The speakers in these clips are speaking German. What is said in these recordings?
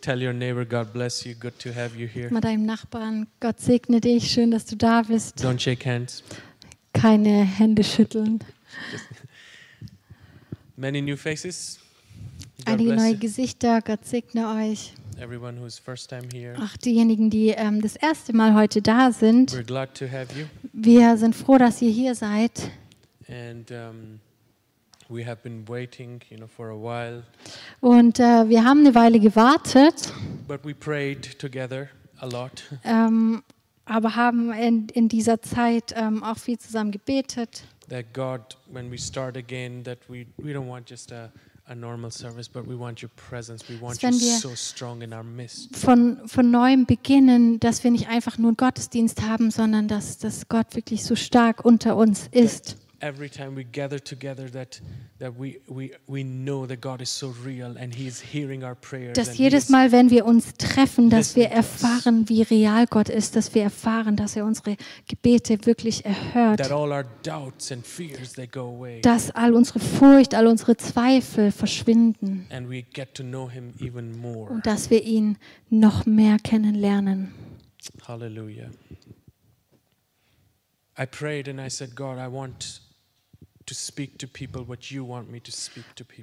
Tell your neighbor, God bless you. Good to have you here. Mal deinem Nachbarn, Gott segne dich, schön, dass du da bist. Don't shake hands. Keine Hände schütteln. Many new faces. God Einige neue. Gesichter, Gott segne euch. Everyone who's first time here. Auch diejenigen, die ähm, das erste Mal heute da sind. We're glad to have you. Wir sind froh, dass ihr hier seid. And um, waiting, you know, for a while. Und äh, wir haben eine Weile gewartet, But we prayed together a lot. ähm, aber haben in, in dieser Zeit ähm, auch viel zusammen gebetet. that God, when we start again, that we, we don't want just a, a normal service, but we want your presence. We want you wenn wir- so strong in our midst. Von, von neuem beginnen, dass wir nicht einfach nur einen Gottesdienst haben, sondern dass, dass Gott wirklich so stark unter uns ist. Every time we gather together, that, that we, we, we know that God is so real and He is hearing our prayers. Dass jedes Mal, wenn wir uns treffen, dass wir erfahren, wie real Gott ist, dass wir erfahren, dass er unsere Gebete wirklich that erhört, all our doubts and fears, they go away. dass all unsere Furcht, all unsere Zweifel verschwinden and we get to know Him even more. und dass wir ihn noch mehr kennenlernen. Hallelujah. I prayed and I said, God, I want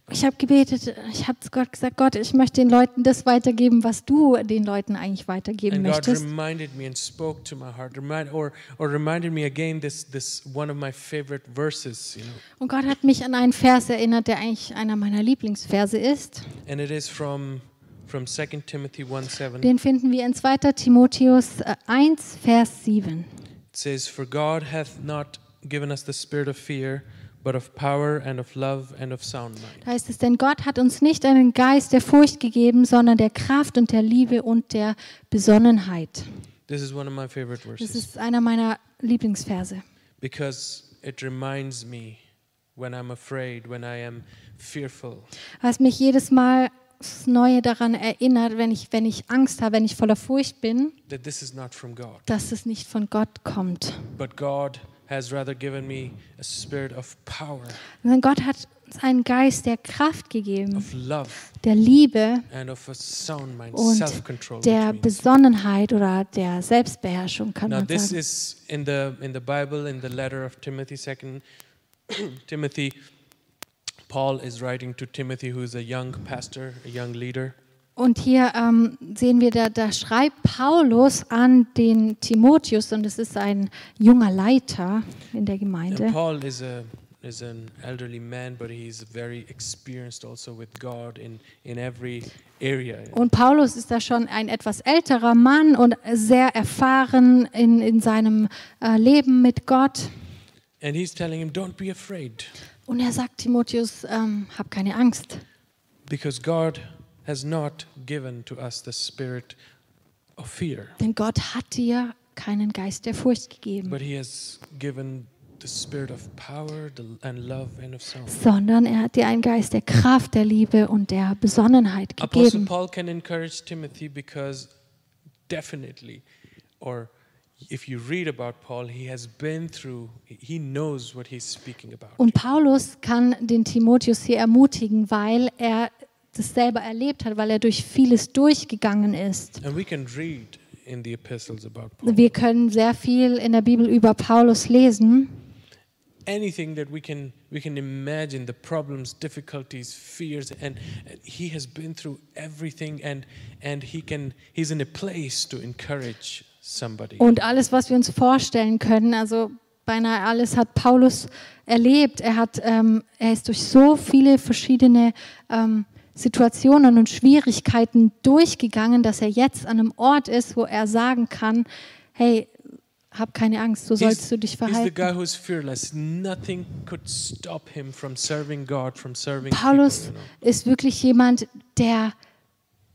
Ich habe gebetet, ich habe zu Gott gesagt, Gott, ich möchte den Leuten das weitergeben, was du den Leuten eigentlich weitergeben And God möchtest. reminded me and spoke to my heart, remind, or, or reminded me again this, this one of my favorite verses, you know, Und Gott hat mich an einen Vers erinnert, der eigentlich einer meiner Lieblingsverse ist. and it is from from 2 Timothy 1 7. Den finden wir in 2. Timotheus äh, 1, Vers 7. It says, For God hath not given us the spirit of fear, but of power and of love and of sound mind. Da heißt es, denn Gott hat uns nicht einen Geist der Furcht gegeben, sondern der Kraft und der Liebe und der Besonnenheit. This is one of my favorite Das verses ist einer meiner Lieblingsverse, because it reminds me when I'm afraid, when I am fearful, was mich jedes Mal aufs Neue daran erinnert, wenn ich, wenn ich Angst habe, wenn ich voller Furcht bin, that this is not from God. dass es nicht von Gott kommt. But God has rather given me a spirit of power, Sondern Gott hat uns einen Geist der Kraft gegeben, of love, der Liebe and of a sound mind, und self-control. der Besonnenheit oder der Selbstbeherrschung, kann Now man this sagen. is in the in the Bible in the letter of Timothy, second Timothy. Paul is writing to Timothy, who is a young pastor, a young leader, Und hier ähm, sehen wir, da, da schreibt Paulus an den Timotheus, und es ist ein junger Leiter in der And Gemeinde. Paul is a is an elderly man, but he's very experienced also with God in in every area. Und Paulus ist da schon ein etwas älterer Mann und sehr erfahren in, in seinem äh, Leben mit Gott. And he's telling him, "Don't be afraid, Und er sagt Timotheus, ähm, hab keine Angst, because God has not given to us the spirit of fear, denn Gott hat dir keinen Geist der Furcht gegeben, but He has given the spirit of power and love and of sound." sondern er hat dir einen Geist der Kraft, der Liebe und der Besonnenheit Apostle gegeben. Paul can encourage Timothy because definitely, or if you read about Paul, he has been through, he knows what he's speaking about. Und Paulus kann den Timotheus hier ermutigen, weil er das selber erlebt hat, weil er durch vieles durchgegangen ist. And we can read in the epistles about Paul. Wir können sehr viel in der Bibel über Paulus lesen. Anything that we can we can imagine the problems, difficulties, fears, and, and he has been through everything, and and he can he's in a place to encourage somebody. Und alles, was wir uns vorstellen können, also beinahe alles hat Paulus erlebt. Er, hat, ähm, er ist durch so viele verschiedene ähm, Situationen und Schwierigkeiten durchgegangen, dass er jetzt an einem Ort ist, wo er sagen kann, hey, hab keine Angst, so sollst du dich verhalten. Paulus ist wirklich jemand, der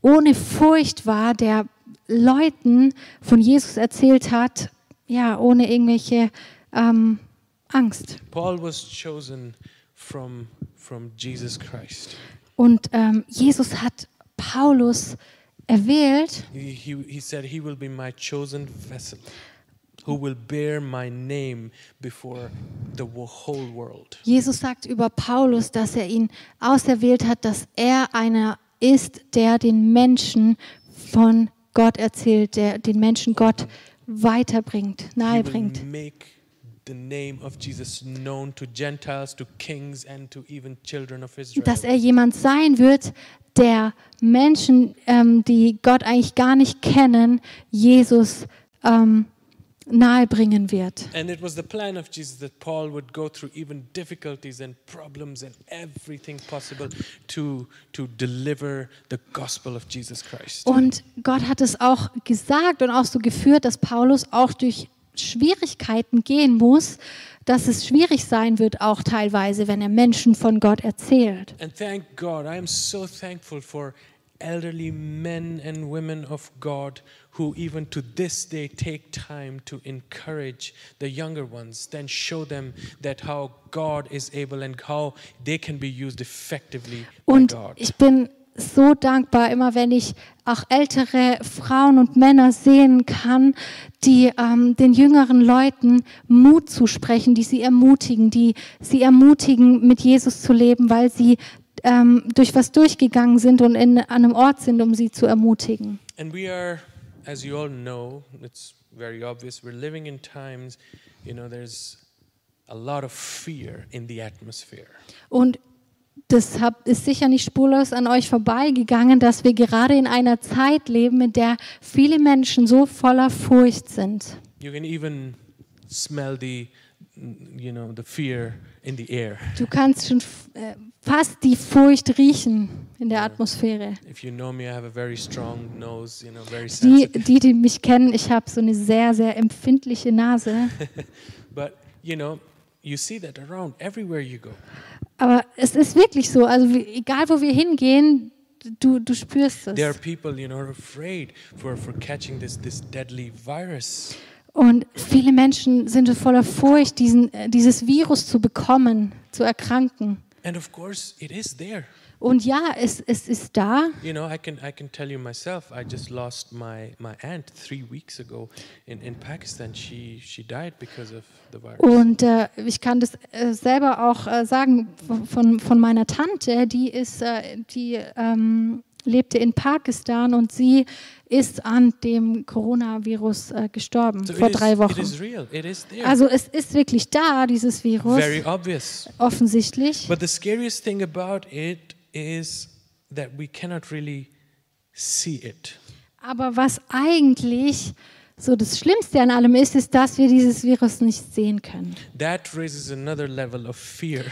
ohne Furcht war, der Leuten von Jesus erzählt hat, ja, ohne irgendwelche ähm, Angst. Paul was chosen from from Jesus Christ. Und ähm, Jesus hat Paulus erwählt He, he, he said, He will be my chosen vessel who will bear my name before the whole world. Jesus sagt über Paulus, dass er ihn auserwählt hat, dass er einer ist, der den Menschen von Gott erzählt, der den Menschen Gott weiterbringt, He will nahebringt. make Dass er jemand sein wird, der Menschen, ähm, die Gott eigentlich gar nicht kennen, Jesus ähm, nahebringen wird. And it was the plan of Jesus that Paul would go through even difficulties and problems and everything possible to, to deliver the gospel of Jesus Christ. Und Gott hat es auch gesagt und auch so geführt, dass Paulus auch durch Schwierigkeiten gehen muss, dass es schwierig sein wird, auch teilweise, wenn er Menschen von Gott erzählt. And thank God, I am so thankful for elderly men and women of God who, even to this day, take time to encourage the younger ones, then show them that how God is able and how they can be used effectively by Und God. ich bin so dankbar, immer wenn ich auch ältere Frauen und Männer sehen kann, die ähm, den jüngeren Leuten Mut zusprechen, die sie ermutigen, die sie ermutigen, mit Jesus zu leben, weil sie ähm, durch was durchgegangen sind und in, an einem Ort sind, um sie zu ermutigen. And we are, as you all know, it's very obvious, we're living in times, you know, there's a lot of fear in the atmosphere. Und das hab, ist sicher nicht spurlos an euch vorbeigegangen, dass wir gerade in einer Zeit leben, in der viele Menschen so voller Furcht sind. You can even smell the, you know, the fear in the air. Du kannst schon äh, fast die Furcht riechen in der Atmosphäre. If you know me, I have a very strong nose, you know, very Die, die, die mich kennen, ich habe so eine sehr, sehr empfindliche Nase. But, you know, you see that around everywhere you go. Aber es ist wirklich so, also egal wo wir hingehen, du, du spürst There are es. people, you know, afraid for, for catching this, this deadly virus. Und viele Menschen sind voller Furcht, diesen, äh, dieses Virus zu bekommen, zu erkranken. And of course, it is there. Und ja, es, es ist da. You know, I can I can tell you myself. I just lost my my aunt three weeks ago in, in Pakistan. She she died because of the virus. Und äh, ich kann das äh, selber auch äh, sagen von, von meiner Tante, die ist, äh, die ähm, lebte in Pakistan und sie ist an dem Coronavirus äh, gestorben So vor drei Wochen. is is. Also es ist wirklich da, dieses Virus, offensichtlich. But the scariest thing about it is that we cannot really see it. Aber was eigentlich so das Schlimmste an allem ist, ist, dass wir dieses Virus nicht sehen können. That raises another level of fear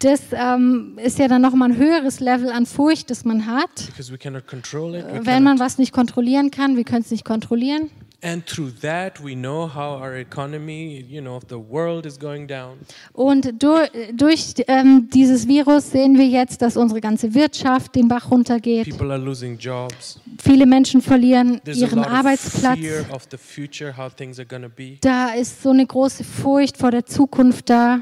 Das ähm, ist ja dann nochmal ein höheres Level an Furcht, das man hat. because we cannot control it. We Wenn man cannot- was nicht kontrollieren kann, wir können es nicht kontrollieren. And through that, we know how our economy, you know, of the world is going down. Und durch, durch ähm, dieses Virus sehen wir jetzt, dass unsere ganze Wirtschaft den Bach runtergeht. People are losing jobs. Viele Menschen verlieren There's ihren Arbeitsplatz. fear of the future, how things are going to be. Da ist so eine große Furcht vor der Zukunft da.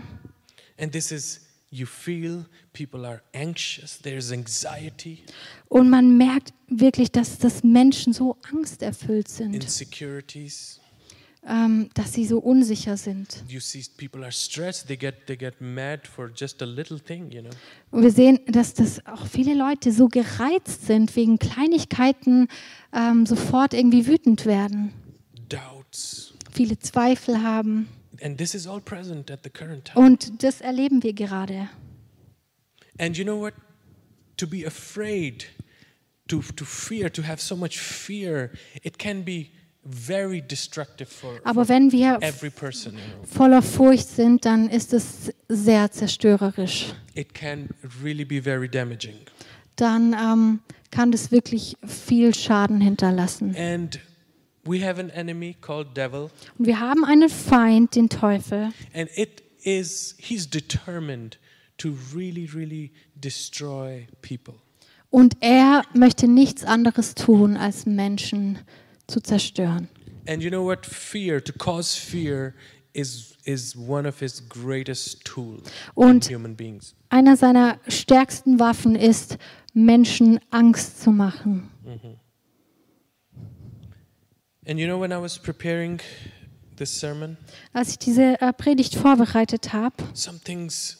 And this is, you feel people are anxious, there's anxiety, Und man merkt wirklich, dass, dass Menschen so angsterfüllt sind, insecurities. ähm, dass sie so unsicher sind. You see people are stressed, they get, they get mad for just a little thing, you know. Und wir sehen, dass das auch viele Leute so gereizt sind, wegen Kleinigkeiten ähm, sofort irgendwie wütend werden. Doubts. Viele Zweifel haben. And this is all present at the current time. Und das erleben wir gerade. And you know what? To be afraid, to, to fear, to have so much fear, it can be very destructive for, Aber wenn wir every person, voller Furcht sind, dann ist es sehr zerstörerisch. It can really be very damaging. Dann ähm, kann das wirklich viel Schaden hinterlassen. And we have an enemy called devil, Und wir haben einen Feind, den Teufel. and it is he's determined to really, really destroy people. Und er möchte nichts anderes tun, als Menschen zu zerstören. And you know what? Fear, to cause fear, is is one of his greatest tools Und- in human beings. Einer seiner stärksten Waffen ist, Menschen Angst zu machen. And you know, when I was preparing this sermon, Als ich diese äh, Predigt vorbereitet habe, some things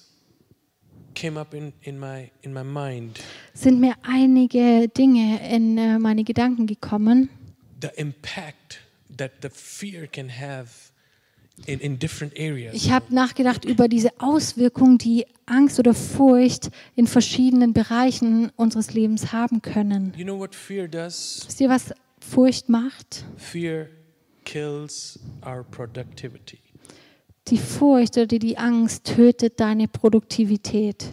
came up in, in my in my mind. sind mir einige Dinge in äh, meine Gedanken gekommen. the impact that the fear can have in, in different areas. Ich habe nachgedacht über diese Auswirkungen, die Angst oder Furcht in verschiedenen Bereichen unseres Lebens haben können. You know what fear does? Wisst ihr, was Furcht macht? Fear kills our productivity. Die Furcht oder die Angst tötet deine Produktivität.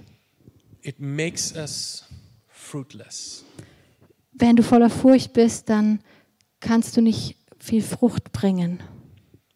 It makes us fruitless. Wenn du voller Furcht bist, dann kannst du nicht viel Frucht bringen.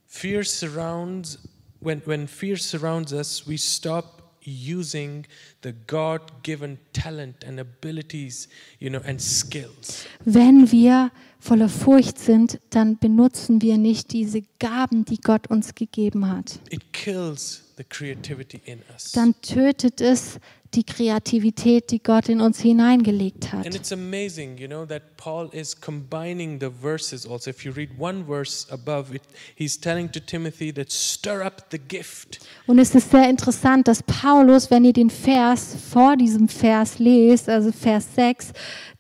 Fear surrounds when when fear surrounds us, we stop using the God-given talent and abilities, you know, and skills. Wenn wir voller Furcht sind, dann benutzen wir nicht diese Gaben, die Gott uns gegeben hat. It kills the creativity in us. Dann tötet es die Kreativität, die Gott in uns hineingelegt And hat. it's amazing, you know, that Paul is combining the verses also. If you read one verse above it, he's telling to Timothy that stir up the gift. Und es ist sehr interessant, dass Paulus, wenn ihr den Vers vor diesem Vers lest, also Vers 6,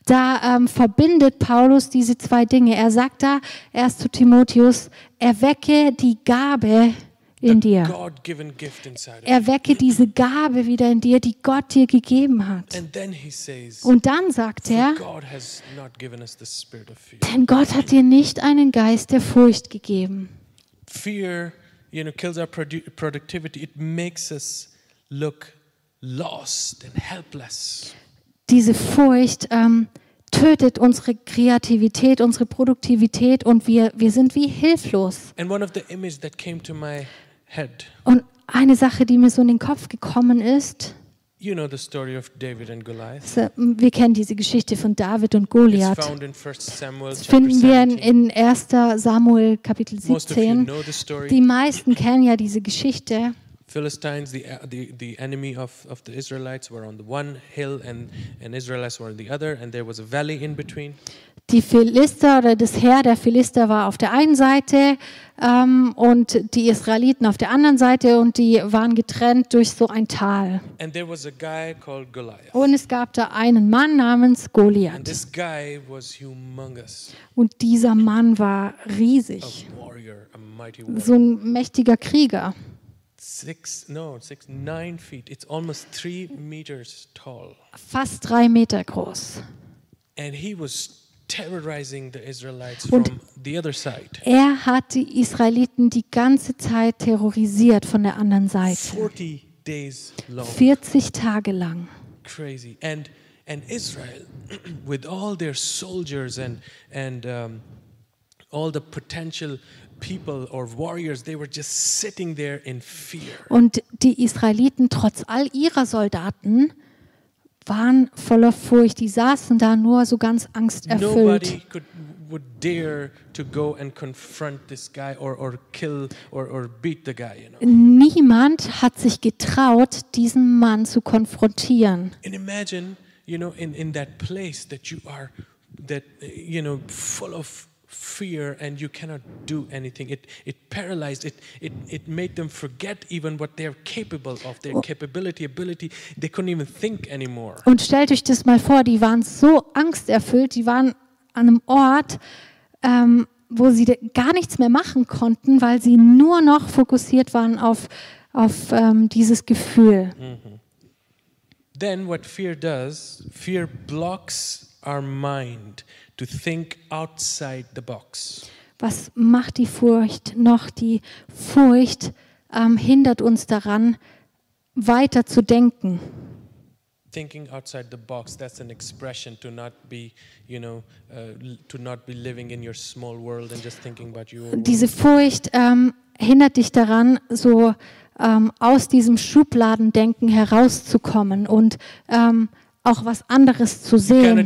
da ähm, verbindet Paulus diese zwei Dinge. Er sagt da erst zu Timotheus, erwecke die Gabe in dir. Erwecke diese Gabe wieder in dir, die Gott dir gegeben hat. Und dann sagt "For er, denn Gott hat dir nicht einen Geist der Furcht gegeben. Fear, you know, kills our produ- productivity. It makes us look lost and helpless. Diese Furcht ähm, tötet unsere Kreativität, unsere Produktivität und wir, wir sind wie hilflos. Head, Und eine Sache, die mir so in den Kopf gekommen ist, you know the story of David and Goliath. wir kennen diese Geschichte von David und It's Goliath. found in 1 Samuel Das finden wir in, 17. in 1. Samuel Kapitel Most of you 17. know the story. Die meisten kennen ja diese Geschichte. Philistines, the, the, the enemy of, of the Israelites, were on the one hill and, and Israelites were on the other, and there was a valley in between. Die Philister oder das Heer der Philister war auf der einen Seite ähm, und die Israeliten auf der anderen Seite und die waren getrennt durch so ein Tal. And there was a guy called Goliath. Und es gab da einen Mann namens And Goliath. this guy was humongous, Und dieser Mann war a riesig, warrior, a mighty warrior. so ein mächtiger Krieger. Six, no, six, nine feet. It's almost three meters tall. Fast drei Meter groß. And he was terrorizing the Israelites Und- from the other side. Er hat die Israeliten die ganze Zeit terrorisiert von der anderen Seite. 40 days long. 40 Tage lang. crazy and and israel with all their soldiers and and um, all the potential people or warriors they were just sitting there in fear Und die Israeliten, trotz all ihrer Soldaten, waren voller Furcht. Die saßen da nur so ganz angsterfüllt. nobody could would dare to go and confront this guy or or kill or or beat the guy you know Niemand hat sich getraut, diesen Mann zu konfrontieren. and imagine you know in in that place that you are that you know full of fear and you cannot do anything. It it paralyzed it it it made them forget even what they're capable of their oh. capability ability. They couldn't even think anymore. Und stellt euch das mal vor, die waren so angsterfüllt, die waren an einem Ort, ähm, wo sie gar nichts mehr machen konnten, weil sie nur noch fokussiert waren auf, auf ähm, dieses Gefühl. Mhm. then what fear does fear blocks our mind to think outside the box Was macht die Furcht noch? Die Furcht ähm, hindert uns daran, weiter zu denken. thinking outside the box that's an expression to not be you know uh, to not be living in your small world and just thinking about your Diese Furcht ähm, hindert dich daran, so ähm, aus diesem Schubladendenken herauszukommen und ähm, auch was anderes zu sehen.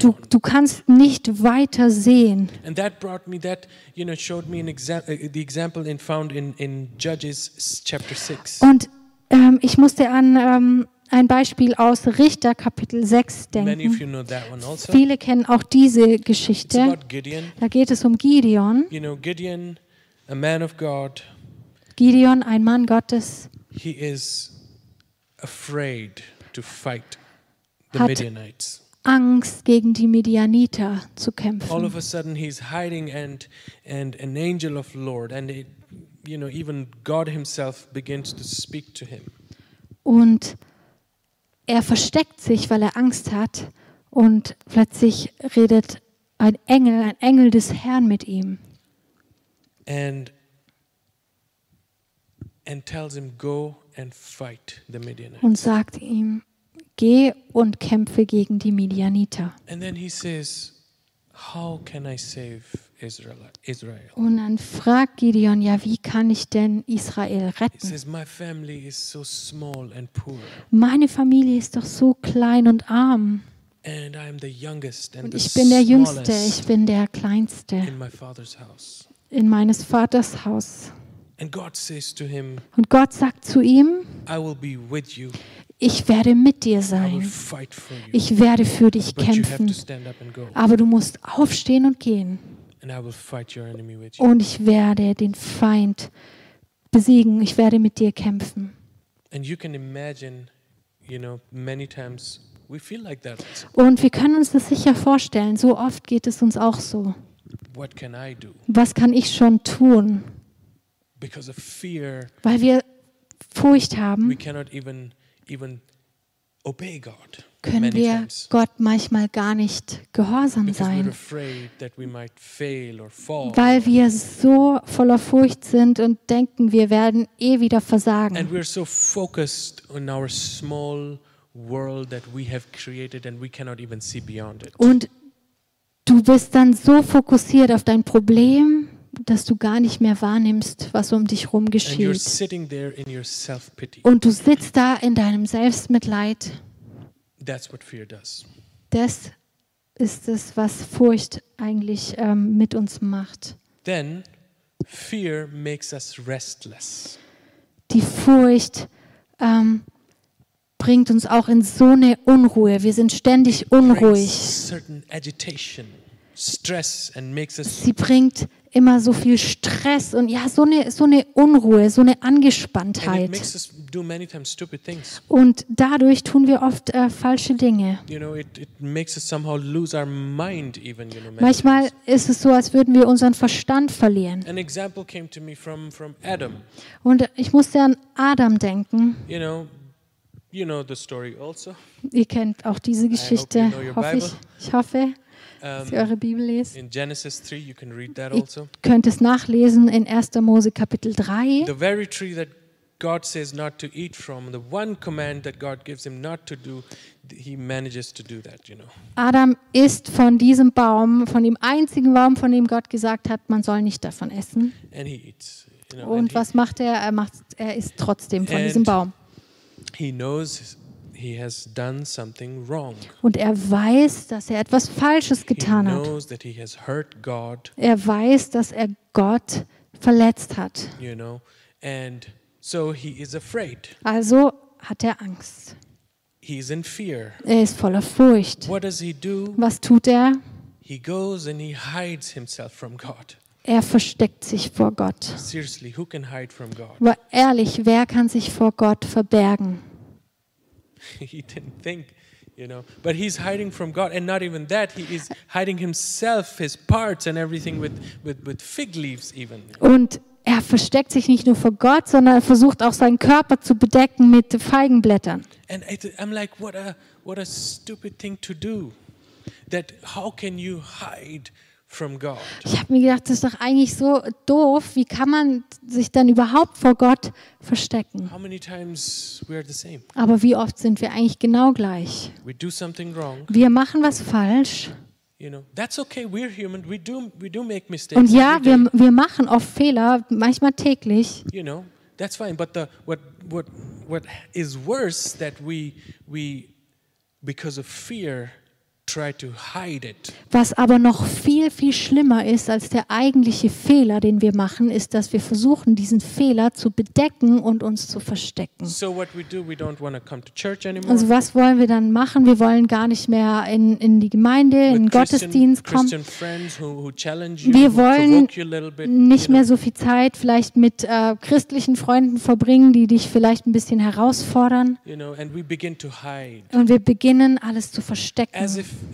Du, du kannst nicht weiter sehen. And that brought me that, you know, showed me an exa- uh, the example in, found in, in Judges chapter 6. Und ähm, ich musste an ähm, ein Beispiel aus Richter Kapitel 6 Many of denken. you know that one also. Viele kennen auch diese Geschichte. Da geht es um Gideon. You know, Gideon, a man of God, Gideon, ein Mann Gottes. he is afraid hat Midianites. Angst, gegen die Midianiter zu All kämpfen. of a sudden, he's hiding, and and an angel of Lord, and it, you know, even God Himself begins to speak to him. Und er versteckt sich, weil er Angst hat. Und plötzlich redet ein Engel, ein Engel des Herrn mit ihm. and and tells him go and fight the Midianites. und sagt ihm, geh und kämpfe gegen die Midianiter. And then he says, "How can I save Israel?" Israel. Und dann fragt Gideon, ja, wie kann ich denn Israel retten? says, "My family is so small and poor, Meine Familie ist doch so klein und arm. and I am the youngest and Und the ich bin der Jüngste, ich bin der Kleinste in my father's house." in meines Vaters Haus. And God says to him, Und Gott sagt zu ihm, "I will be with you. ich werde mit dir sein. Ich werde für dich kämpfen. Aber du musst aufstehen und gehen. and I will fight your enemy with you." Und ich werde den Feind besiegen. Ich werde mit dir kämpfen. And you can imagine, you know, many times we feel like that. also. Und wir können uns das sicher vorstellen. So oft geht es uns auch so. Was kann ich schon tun? Because of fear, Weil wir Furcht we haben, cannot even even obey God können wir times Gott manchmal gar nicht gehorsam because sein. we. Weil wir so voller Furcht sind und denken, wir werden eh wieder And versagen. we're so focused on our small world that we have created and we cannot even see beyond it. Und du bist dann so fokussiert auf dein Problem, dass du gar nicht mehr wahrnimmst, was um dich herum geschieht. Und du sitzt da in deinem Selbstmitleid. That's what fear does. Das ist es, was Furcht eigentlich ähm, mit uns macht. Then fear makes us restless. Die Furcht ähm, bringt uns auch in so eine Unruhe. Wir sind ständig unruhig. Sie bringt immer so viel Stress und ja, so eine, so eine Unruhe, so eine Angespanntheit. Und dadurch tun wir oft äh, falsche Dinge. You know, it, it mind even, you know. Manchmal ist es so, als würden wir unseren Verstand verlieren. An example came to me from from Adam. Und ich musste an Adam denken. You know, you know the story also. Ihr kennt auch diese Geschichte, know your hoffe ich. Ich hoffe, dass ihr Um, eure Bibel lest. in Genesis 3 you can read that Ihr also. könnt es nachlesen in 1. Mose Kapitel 3. The very tree that God says not to eat from, the one command that God gives him not to do, he manages to do that, you know. Adam isst von diesem Baum, von dem einzigen Baum, von dem Gott gesagt hat, man soll nicht davon essen. And he eats. You know, Und he, was macht er? Er, macht, er isst trotzdem von diesem Baum. he knows he has done something wrong. Und er weiß, dass er etwas Falsches He getan hat. knows that he has hurt God, Er weiß, dass er Gott verletzt hat. you know, and so he is afraid. Also hat er Angst. He's in fear. Er ist voller Furcht. What does he do? Was tut er? He goes and he hides himself from God. Er versteckt sich vor Gott. Seriously, who can hide from God? Aber ehrlich, wer kann sich vor Gott verbergen? he didn't think, you know. But he's hiding from God, and not even that. He is hiding himself, his parts, and everything with with, with fig leaves, even. Und er versteckt sich nicht nur vor Gott, sondern er versucht auch seinen Körper zu bedecken mit Feigenblättern. And I I'm like, what a what a stupid thing to do. That how can you hide? Ich habe mir gedacht, das ist doch eigentlich so doof. Wie kann man sich dann überhaupt vor Gott verstecken? How many times we are the same? Aber wie oft sind wir eigentlich genau gleich? We do something wrong, Wir machen was falsch. Und ja, wir, wir machen oft Fehler, manchmal täglich. you know that's fine but the what what what is worse that we we because of fear Was aber noch viel, viel schlimmer ist als der eigentliche Fehler, den wir machen, ist, dass wir versuchen, diesen Fehler zu bedecken und uns zu verstecken. So what we do, we don't want to come to church anymore. Also was wollen wir dann machen? Wir wollen gar nicht mehr in, in die Gemeinde, in den Gottesdienst kommen. Wir wollen nicht mehr so viel Zeit vielleicht mit äh, christlichen Freunden verbringen, die dich vielleicht ein bisschen herausfordern. You know, and we begin to hide, Und wir beginnen alles zu verstecken.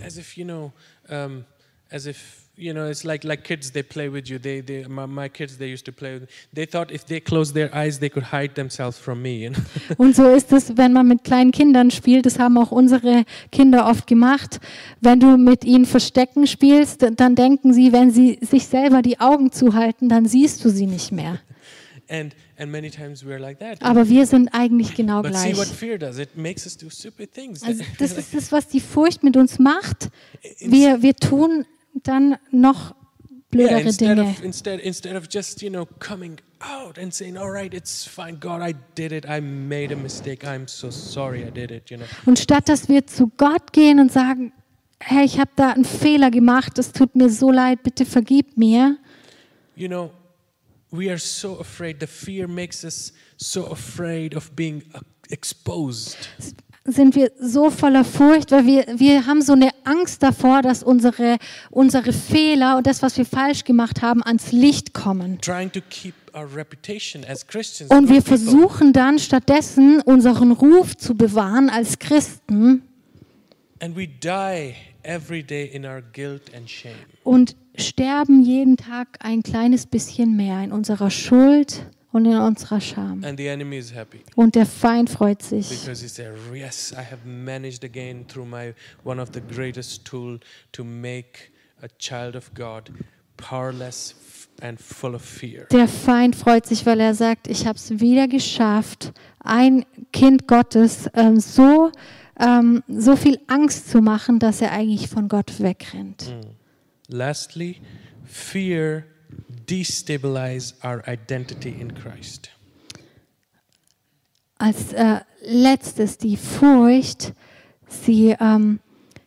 As if, you know, um, as if you know, it's like like kids. They play with you. They, they, my, my kids, they used to play. With, they thought if they closed their eyes, they could hide themselves from me. You know? Und so ist es, wenn man mit kleinen Kindern spielt. Das haben auch unsere Kinder oft gemacht. Wenn du mit ihnen Verstecken spielst, dann denken sie, wenn sie sich selber die Augen zuhalten, dann siehst du sie nicht mehr. and and many times we're like that. Aber wir sind eigentlich genau But see gleich. what fear does. It makes us do stupid things. Also das ist das, was die Furcht mit uns macht. Wir, wir tun dann noch yeah, blödere instead Dinge. of instead instead of just you know coming out and saying, "All right, it's fine, God, I did it. I made a mistake. I'm so sorry, I did it." You know. Und statt dass wir zu Gott gehen und sagen, hey, ich habe da einen Fehler gemacht, es tut mir so leid, bitte vergib mir, You know, we are so afraid. The fear makes us so afraid of being exposed. sind wir so voller Furcht, weil wir, wir haben so eine Angst davor, dass unsere, unsere Fehler und das, was wir falsch gemacht haben, ans Licht kommen. Trying to keep. Und wir versuchen dann stattdessen unseren Ruf zu bewahren als Christen And we die every day in our guilt and shame. und sterben jeden Tag ein kleines bisschen mehr in unserer Schuld und in unserer Scham. And the enemy is happy. Und der Feind freut sich. Because he said, Yes, I have managed again through my one of the greatest tool to make a child of God powerless and full of fear. Der Feind freut sich, weil er sagt, ich habe es wieder geschafft, ein Kind Gottes ähm, so, ähm, so viel Angst zu machen, dass er eigentlich von Gott wegrennt. Lastly, fear destabilize our identity in Christ. Als äh, letztes die Furcht, sie ähm,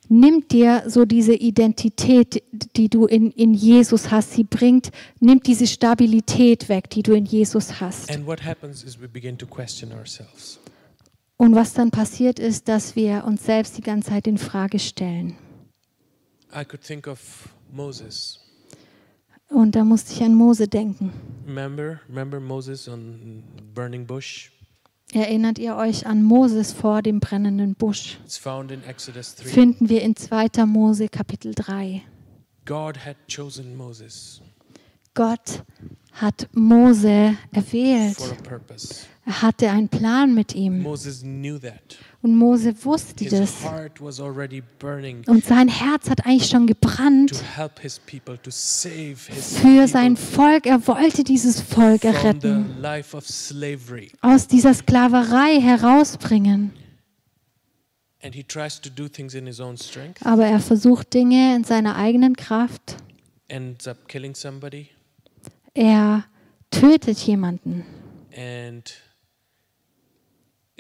nimmt dir so diese Identität, die du in, in Jesus hast, sie bringt, nimmt diese Stabilität weg, die du in Jesus hast. And what happens is we begin to question ourselves. Und was dann passiert ist, dass wir uns selbst die ganze Zeit in Frage stellen. I could think of Moses. Und da musste ich an Mose denken. Remember, remember Moses on burning bush? Erinnert ihr euch an Moses vor dem brennenden Busch? It's found in Exodus 3. Finden wir in 2. Mose Kapitel 3. God had chosen Moses Gott hat Mose erwählt. Er hatte einen Plan mit ihm. Und Mose wusste das. Und sein Herz hat eigentlich schon gebrannt für sein Volk. Er wollte dieses Volk erretten, aus dieser Sklaverei herausbringen. Aber er versucht Dinge in seiner eigenen Kraft. Er tötet jemanden and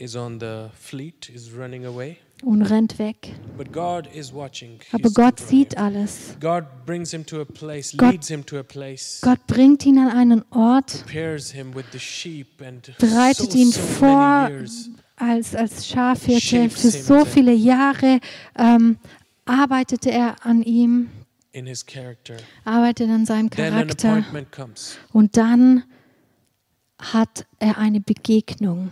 is on the fleet, is running away. und rennt weg. But God is watching. Aber Gott sieht alles. God brings him to a place, Gott- leads him to a place, Gott bringt ihn an einen Ort, prepares him with the sheep, and bereitet ihn so vor als, als Schafhirte. Für so viele Jahre ähm, arbeitete er an ihm, in his character. arbeitet an seinem Then an Charakter. appointment comes. Und dann hat er eine Begegnung.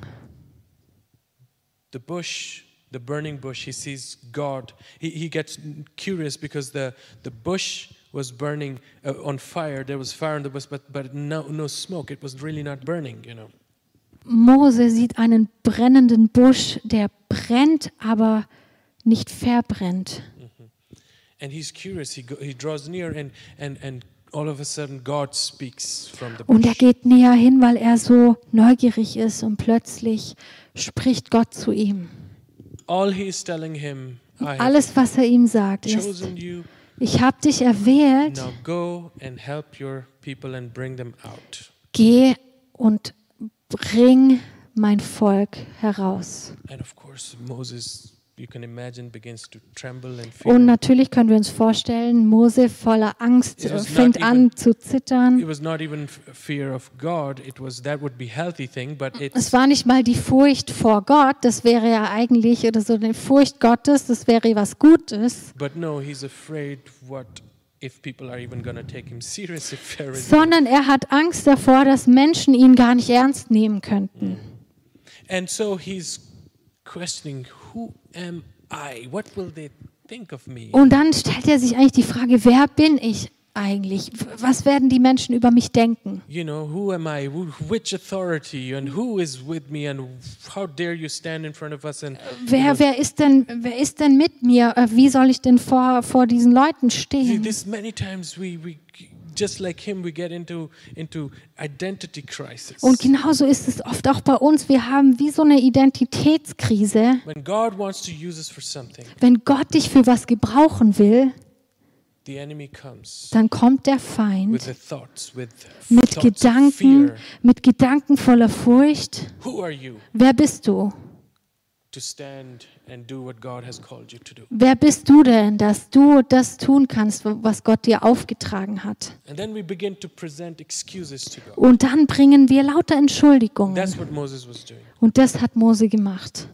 The bush, the burning bush, he sees God. He, he gets curious because the, the bush was burning uh, on fire. There was fire in the bush, but, but no, no smoke. It was really not burning, you know. Mose sieht einen brennenden Busch, der brennt, aber nicht verbrennt. And he's curious. He, go, he draws near, and, and, and all of a sudden, God speaks from the Und er geht näher hin, weil er so neugierig ist und plötzlich spricht Gott zu ihm. All he is telling him, I have Alles, was er ihm sagt, ist, ich habe dich erwählt, Now go and help your people and bring them out. geh und bring mein Volk heraus. And of course, Moses, you can imagine, begins to tremble and fear. Und natürlich können wir uns vorstellen, Mose voller Angst It äh, was not fängt even- an zu zittern. It was not even f- fear of God. It was that would be healthy thing, but Es war nicht mal die Furcht vor Gott, das wäre ja eigentlich, oder so eine Furcht Gottes, das wäre was Gutes, but no, he's afraid what if people are even going to take him serious if Pharaoh. sondern er hat Angst davor, dass Menschen ihn gar nicht ernst nehmen könnten. And so he's questioning, who am I? What will they think of me? Und dann stellt er sich eigentlich die Frage, wer bin ich eigentlich? Was werden die Menschen über mich denken? You know, who am I? Which authority? And who is with me? And how dare you stand in front of us? And Wer, wer, ist denn, wer ist denn mit mir? Äh, Wie soll ich denn vor, vor diesen Leuten stehen? this many times we, we just like him, we get into into identity crisis. Und genauso ist es oft auch bei uns. Wir haben wie so eine Identitätskrise. when God wants to use us for something, Wenn Gott dich für was gebrauchen will, the enemy comes dann kommt der with Feind the thoughts, with mit Gedanken, mit Gedanken voller Furcht. Who are you Wer bist du? Wer bist du denn, dass du das tun kannst, was Gott dir aufgetragen hat? And then we begin to present excuses to God. Und dann bringen wir lauter Entschuldigungen. Und das hat Mose gemacht.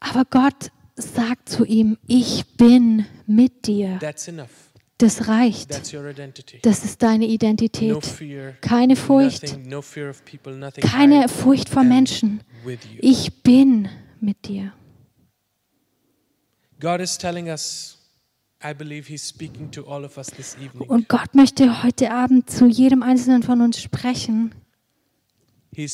Aber Gott sagt zu ihm, ich bin mit dir. That's enough. Das reicht. Das ist deine Identität. Keine Furcht. Keine Furcht vor Menschen. Ich bin mit dir. Und Gott möchte heute Abend zu jedem Einzelnen von uns sprechen. Er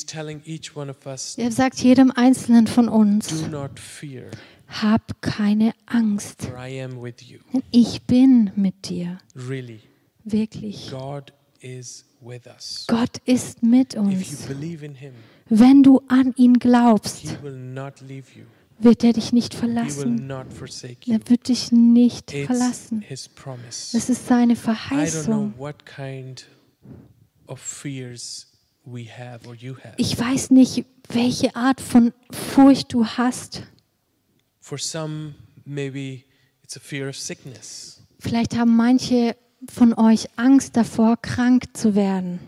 sagt jedem Einzelnen von uns, "Do not fear, hab keine Angst, for I am with you." denn ich bin mit dir. Really, Wirklich. God is with us. Gott ist mit If you uns. believe in Him, Wenn du an ihn glaubst, wird er dich nicht verlassen. Er wird dich nicht It's verlassen. Das ist seine I don't know Verheißung. what kind of fears we have or you have. Ich weiß nicht, welche Art von Furcht du hast. For some, maybe it's a fear of sickness. Vielleicht haben manche von euch Angst davor, krank zu werden.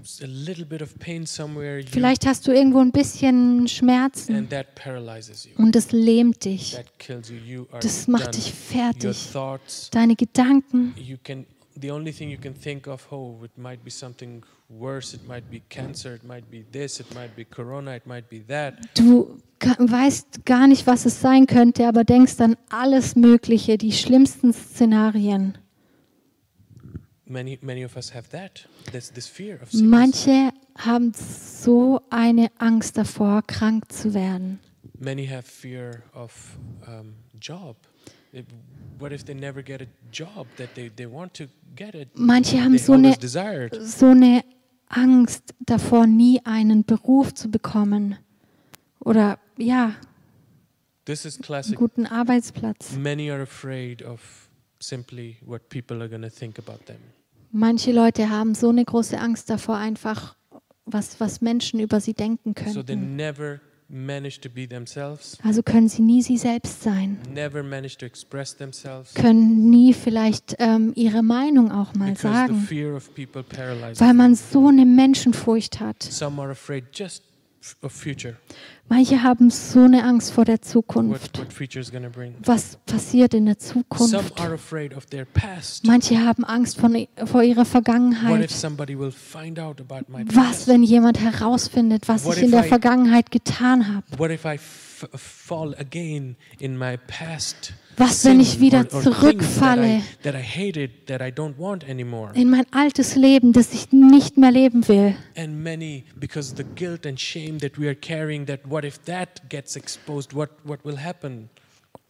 Vielleicht hast du irgendwo ein bisschen Schmerzen and that paralyzes you. und es lähmt dich. Das macht dich fertig. Deine Gedanken. The only thing you can think of, oh, it might be something worse. It might be cancer. It might be this. It might be corona. It might be that. du weißt gar nicht, was es sein könnte, aber denkst an alles Mögliche, die schlimmsten Szenarien. Many, many of us have that. This, this fear of sickness. Manche haben so eine Angst davor, krank zu werden. Many have fear of um, job. What if they never get a job that they, they want to get it? Manche haben so eine, so eine Angst davor, nie einen Beruf zu bekommen. Oder ja, guten Arbeitsplatz. Manche Leute haben so eine große Angst davor, einfach was, was Menschen über sie denken So they könnten. never manage to be themselves, Also können sie nie sie selbst sein, never manage to express themselves können nie vielleicht ähm, ihre Meinung auch mal sagen, weil man so eine Menschenfurcht hat. Some are afraid just Manche haben so eine Angst vor der Zukunft. Was passiert in der Zukunft? Manche haben Angst von, vor ihrer Vergangenheit. Was, wenn jemand herausfindet, was ich in der Vergangenheit getan habe? Fall again in my past? Was, wenn ich wieder zurückfalle? That I, that I hated, that I don't want anymore. In mein altes Leben, das ich nicht mehr leben will. And many, because the guilt and shame that we are carrying, that what if that gets exposed? What what will happen?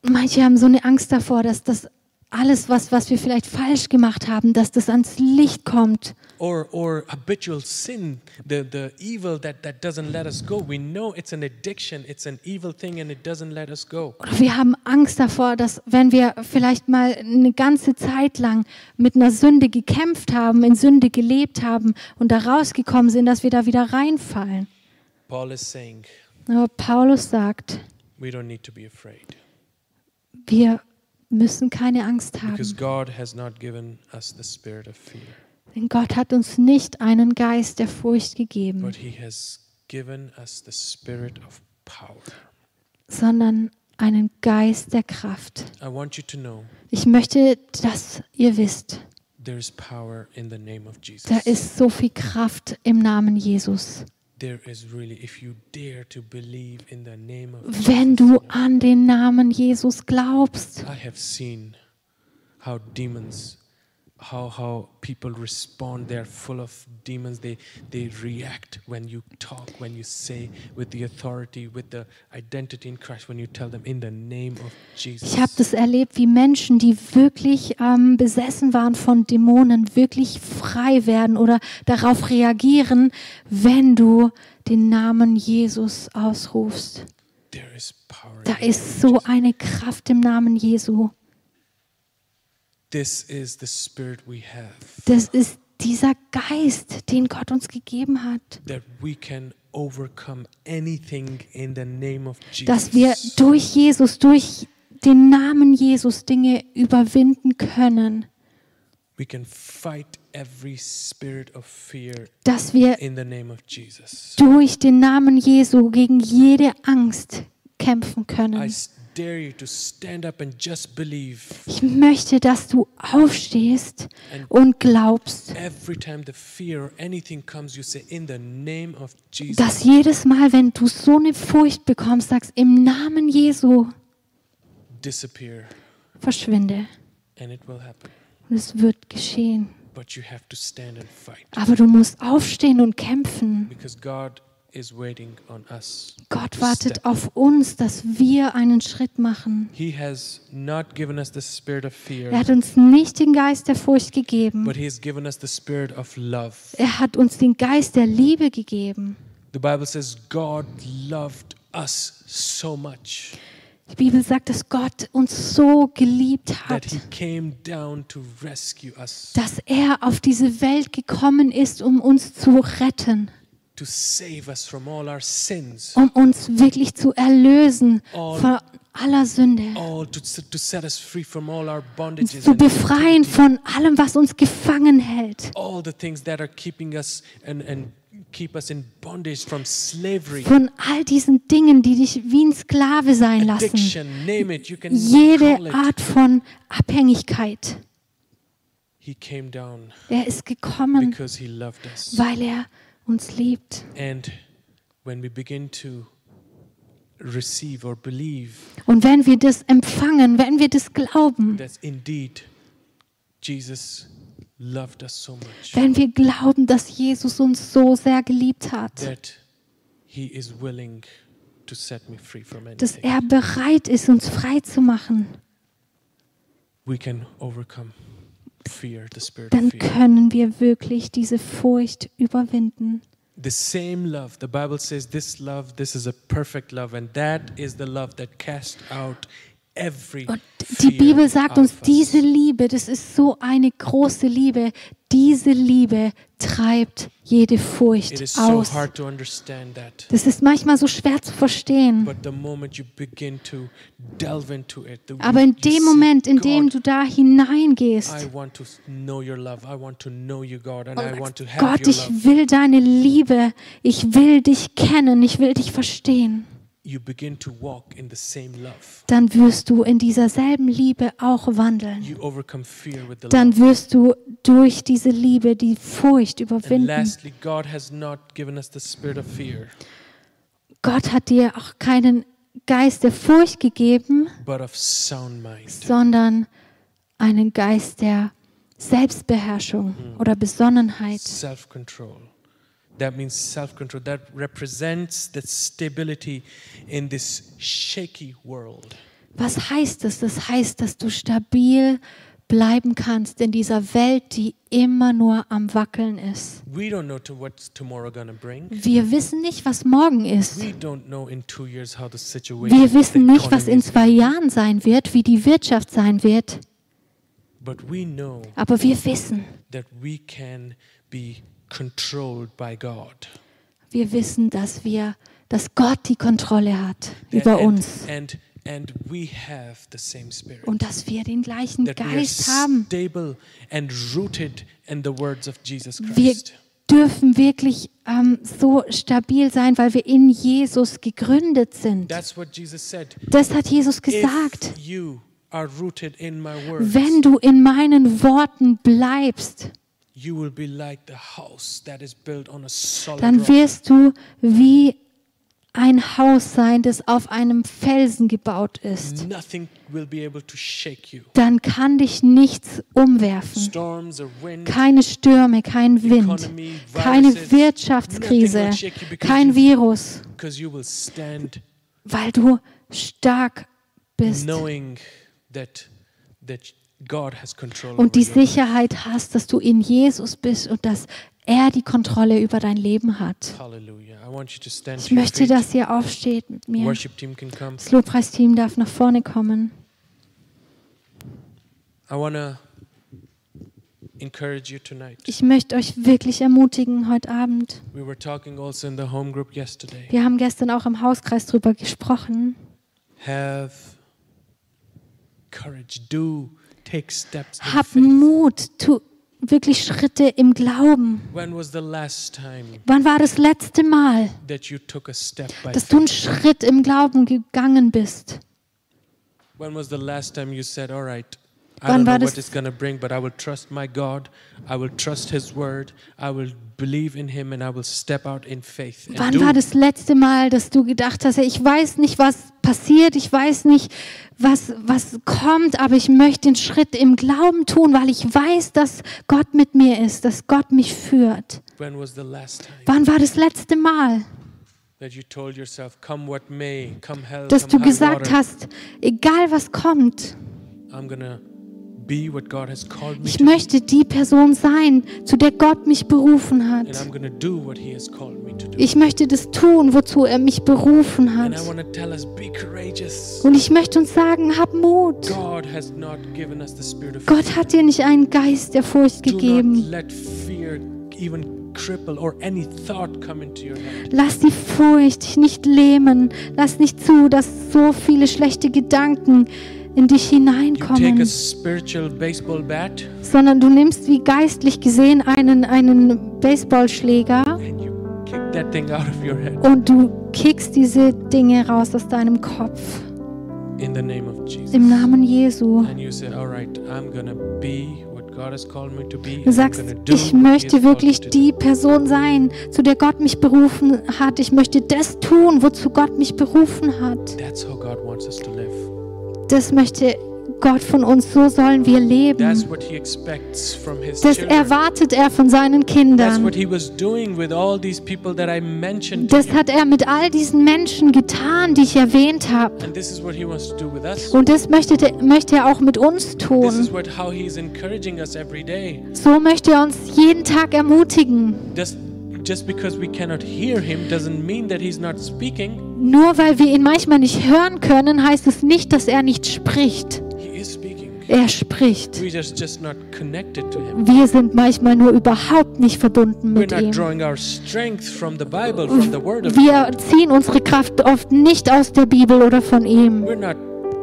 Manche haben so eine Angst davor, dass das alles, was, was wir vielleicht falsch gemacht haben, dass das ans Licht kommt. Or or habitual sin, the the evil that that doesn't let us go. We know it's an addiction, it's an evil thing, and it doesn't let us go. Oder wir haben Angst davor, dass wenn wir vielleicht mal eine ganze Zeit lang mit einer Sünde gekämpft haben, in Sünde gelebt haben und da rausgekommen sind, dass wir da wieder reinfallen. Paul is saying, Aber Paulus sagt, we don't need to be afraid wir müssen keine Angst haben. Denn Gott hat uns nicht einen Geist der Furcht gegeben, sondern einen Geist der Kraft. Ich möchte, dass ihr wisst, da ist so viel Kraft im Namen Jesus. Wenn du an den Namen Jesus glaubst, I have seen how demons, how how people respond. They're full of demons. They they react when you talk, when you say with the authority, with the identity in Christ. When you tell them in the name of Jesus. ich habe das erlebt, wie Menschen, die wirklich ähm, besessen waren von Dämonen, wirklich frei werden oder darauf reagieren, wenn du den Namen Jesus ausrufst. there is power. Da ist so eine Kraft im Namen Jesu. This is the spirit we have. Das ist dieser Geist, den Gott uns gegeben hat. that we can overcome anything in the name of Jesus. Dass wir durch Jesus, durch den Namen Jesus Dinge überwinden können. we can fight every spirit of fear Dass wir in the name of Jesus. durch den Namen Jesu gegen jede Angst kämpfen können. S- dare you to stand up and just believe. Ich möchte, dass du aufstehst und glaubst, Every time the fear or anything comes, you say, In the name of Jesus. dass jedes Mal, wenn du so eine Furcht bekommst, sagst, im Namen Jesu verschwinde. and it will happen. Und es wird geschehen. But you have to stand and fight Aber du musst aufstehen und kämpfen. because God is waiting on us. Gott wartet auf uns, dass wir einen Schritt machen. He has not given us the spirit of fear, Er hat uns nicht den Geist der Furcht gegeben. but He has given us the spirit of love. Er hat uns den Geist der Liebe gegeben. The Bible says God loved us so much Die Bibel sagt, dass Gott uns so geliebt that hat, He came down to rescue us, dass er auf diese Welt gekommen ist, um uns zu retten, to save us from all our sins, um uns wirklich zu erlösen von aller Sünde, all to, to set us free from all our uns bondages, zu befreien von allem, was uns gefangen hält, all the things that are keeping us and, and keep us in bondage from slavery, von all diesen Dingen, die dich wie ein Sklave sein lassen. Jede. Art von Abhängigkeit. He came down Er ist gekommen, because He loved us. weil er uns liebt. And when we begin to receive or believe Und wenn wir das empfangen, wenn wir das glauben, that indeed Jesus loved us so much wenn wir glauben, dass Jesus uns so sehr geliebt hat, that He is willing to set me free from dass anything, er bereit ist, uns frei zu machen, we can overcome dann können wir wirklich diese Furcht überwinden. The same love, the Bible says, this love, this is a perfect love, and that is the love that casts out Und die Bibel sagt uns, diese Liebe, das ist so eine große Liebe, diese Liebe treibt jede Furcht aus. Das ist manchmal so schwer zu verstehen. Aber in dem Moment, in dem du da hineingehst, have Gott, ich will deine Liebe, ich will dich kennen, ich will dich verstehen, You begin to walk in the same love. dann wirst du in dieser selben Liebe auch wandeln. You overcome fear with the love. Dann wirst du durch diese Liebe die Furcht And überwinden. lastly, God has not given us the spirit of fear, Gott hat dir auch keinen Geist der Furcht gegeben, sondern einen Geist der Selbstbeherrschung oder Besonnenheit. That means self control. That represents the stability in this shaky world. Was heißt das? Das heißt, dass du stabil bleiben kannst in dieser Welt, die immer nur am Wackeln ist. We don't know to what's tomorrow going to bring. Wir wissen nicht, was morgen ist. We don't know in two years how the situation Wir the wissen nicht, was in zwei Jahren sein wird, wie die Wirtschaft sein wird. be. But we know Aber wir wissen, controlled by God. wir wissen, dass wir dass Gott die Kontrolle hat über and, uns And, and we have the same spirit. und dass wir den gleichen that Geist haben. stable and rooted in the words of Jesus Wir Christ. dürfen wirklich ähm, so stabil sein, weil wir in Jesus gegründet sind. That's what Jesus said. Das hat Jesus gesagt. If you are rooted in my words, Wenn du in meinen Worten bleibst, you will be like the house that is built on a solid dann wirst du wie ein Haus sein, das auf einem Felsen gebaut ist. Nothing will be able to shake you. Dann kann dich nichts umwerfen. Storms or wind, Keine Stürme, kein Wind, keine Wirtschaftskrise, kein Virus, because you will stand weil du stark bist knowing that that und die Sicherheit hast, dass du in Jesus bist und dass er die Kontrolle über dein Leben hat. Ich möchte, dass ihr aufsteht mit mir. Das Lobpreisteam darf nach vorne kommen. Ich möchte euch wirklich ermutigen heute Abend. Also. Wir haben gestern auch im Hauskreis drüber gesprochen. Have courage. Do Hab. Mut, tu wirklich Schritte im Glauben. When was the last time Wann war das letzte Mal, that you took a step by dass du einen? Schritt im Glauben gegangen bist? When was the last time you said, "All right, I Wann don't know war what das- it's going to bring, but I will trust my God. I will trust His word. I will believe in Him, and I will step out in faith." Wann do war das letzte Mal, dass du gedacht hast, ich weiß nicht, was passiert, ich weiß nicht, was, was kommt, aber ich möchte den Schritt im Glauben tun, weil ich weiß, dass Gott mit mir ist, dass Gott mich führt. When was the last time Wann war das letzte Mal, that you told yourself, "Come what may, come hell, dass du gesagt water, hast, egal was kommt, I'm gonna ich möchte die Person sein, zu der Gott mich berufen hat. I'm gonna do what He has called me to do." Ich möchte das tun, wozu er mich berufen hat. Und ich möchte uns sagen, hab Mut. Gott hat dir nicht einen Geist der Furcht gegeben. Lass die Furcht dich nicht lähmen. Lass nicht zu, dass so viele schlechte Gedanken in dich hineinkommen, spiritual baseball bat sondern du nimmst wie geistlich gesehen einen, einen Baseballschläger und du kickst diese Dinge raus aus deinem Kopf. in the name of Jesus. Im Namen Jesu. Du sagst, ich möchte wirklich to do." die Person sein, zu der Gott mich berufen hat. Ich möchte das tun, wozu Gott mich berufen hat. That's how God wants us to live. Das möchte Gott von uns. So sollen wir leben. Das erwartet er von seinen Kindern. Das hat er mit all diesen Menschen getan, die ich erwähnt habe. Und das möchte, möchte er auch mit uns tun. So möchte er uns jeden Tag ermutigen. Just, just because we cannot hear him doesn't mean that he's not speaking. Nur weil wir ihn manchmal nicht hören können, heißt es nicht, dass er nicht spricht. He is speaking. Er spricht. Wir sind manchmal nur überhaupt nicht verbunden We're mit not ihm. drawing our strength from the Bible, from the Word of Wir ziehen unsere Kraft oft nicht aus der Bibel oder von ihm. We're not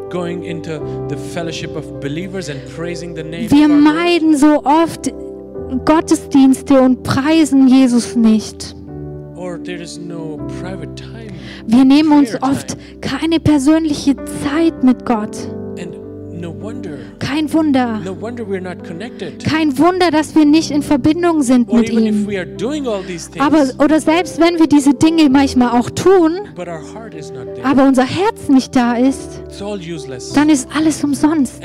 going into the fellowship of believers and praising the name Wir meiden so oft Gottesdienste und preisen Jesus nicht. Wir nehmen uns oft keine persönliche Zeit mit Gott. Kein Wunder. Kein Wunder, dass wir nicht in Verbindung sind mit ihm. Aber oder selbst wenn wir diese Dinge manchmal auch tun, aber unser Herz nicht da ist, dann ist alles umsonst.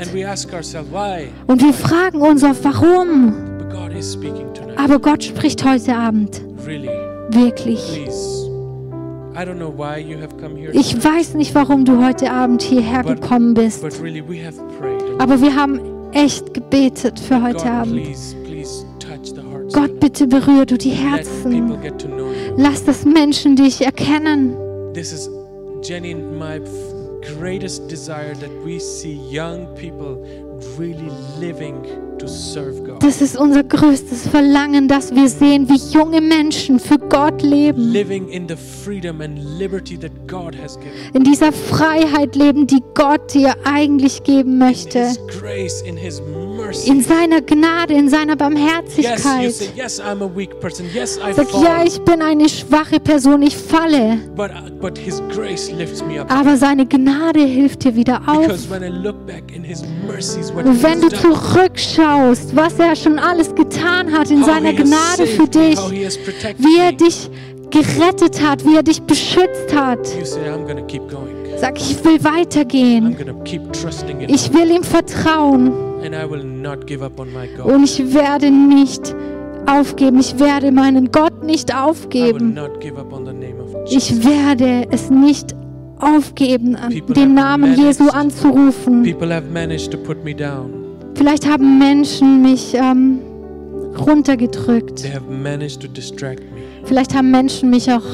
Und wir fragen uns oft, warum? Aber Gott spricht heute Abend. Really, Wirklich. please. I don't know why you have come here, Ich weiß nicht, warum du heute Abend hierher gekommen bist. but really we have prayed. Aber wir haben echt gebetet für heute Abend. Gott, bitte berühre du die Herzen. Lass das Menschen dich erkennen. This is Jenny my f- greatest desire that we see young people really living. Das ist unser größtes Verlangen, dass wir sehen, wie junge Menschen für Gott leben. In dieser Freiheit leben, die Gott dir eigentlich geben möchte. In seiner Gnade, in seiner Barmherzigkeit. Sag, ja, ich bin eine schwache Person, ich falle. up. Aber seine Gnade hilft dir wieder auf. Wenn du done, zurückschaust, was er schon alles getan hat in seiner Gnade für dich, wie er dich gerettet hat, wie er dich beschützt hat. Sag, ich will weitergehen. Ich will ihm vertrauen und ich werde nicht aufgeben. Ich werde meinen Gott nicht aufgeben. Ich werde es nicht aufgeben, den Namen Jesu anzurufen. People have managed to put me down. Vielleicht haben Menschen mich ähm, runtergedrückt. Vielleicht haben Menschen mich auch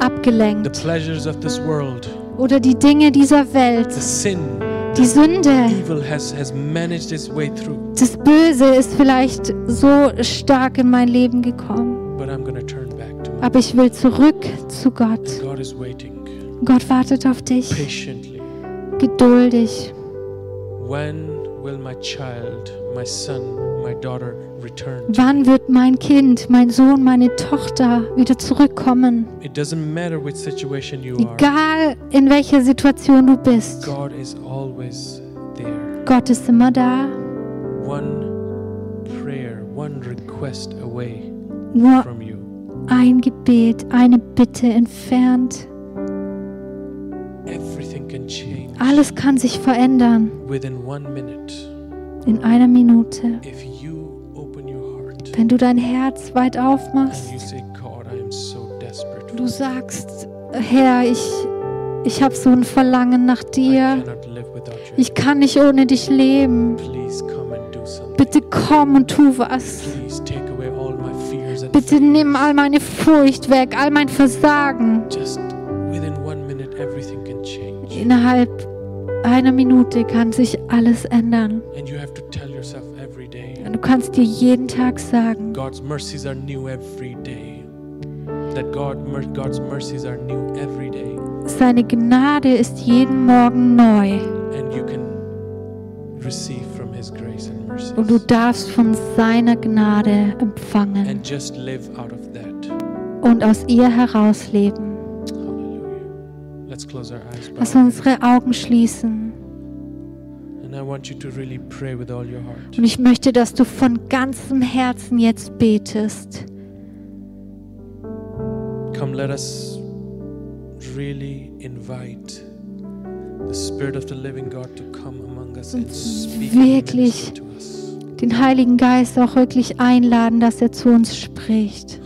abgelenkt. world, Oder die Dinge dieser Welt. sin, Die Sünde, has, has das Böse ist vielleicht so stark in mein Leben gekommen. But I'm going to turn back to Him. Aber ich will zurück zu Gott. Gott wartet auf dich. patiently. Geduldig. When will my child, my son, my daughter return? Wann wird mein Kind, mein Sohn, meine Tochter wieder zurückkommen? It doesn't matter which situation you are. Egal in welcher Situation du bist. God is always there. Gott ist immer da. One prayer, one request away Nur from you. ein Gebet, eine Bitte entfernt. Everything can change Alles kann sich verändern in einer Minute. Wenn du dein Herz weit aufmachst, du sagst, Herr, ich, ich habe so ein Verlangen nach dir. Ich kann nicht ohne dich leben. Bitte komm und tu was. Bitte nimm all meine Furcht weg, all mein Versagen. Innerhalb einer Minute kann sich alles ändern. Und du kannst dir jeden Tag sagen, God's mercies are new every day. That God, God's mercies are new every day. seine Gnade ist jeden Morgen neu. And you can receive from His grace and mercy. Und du darfst von seiner Gnade empfangen And just live out of that. und aus ihr herausleben. Lass unsere Augen schließen. Und ich möchte, dass du von ganzem Herzen jetzt betest. Come, let us really invite the Spirit of the living God to come among us and speak wirklich. Den Heiligen Geist auch wirklich einladen, dass er zu uns spricht.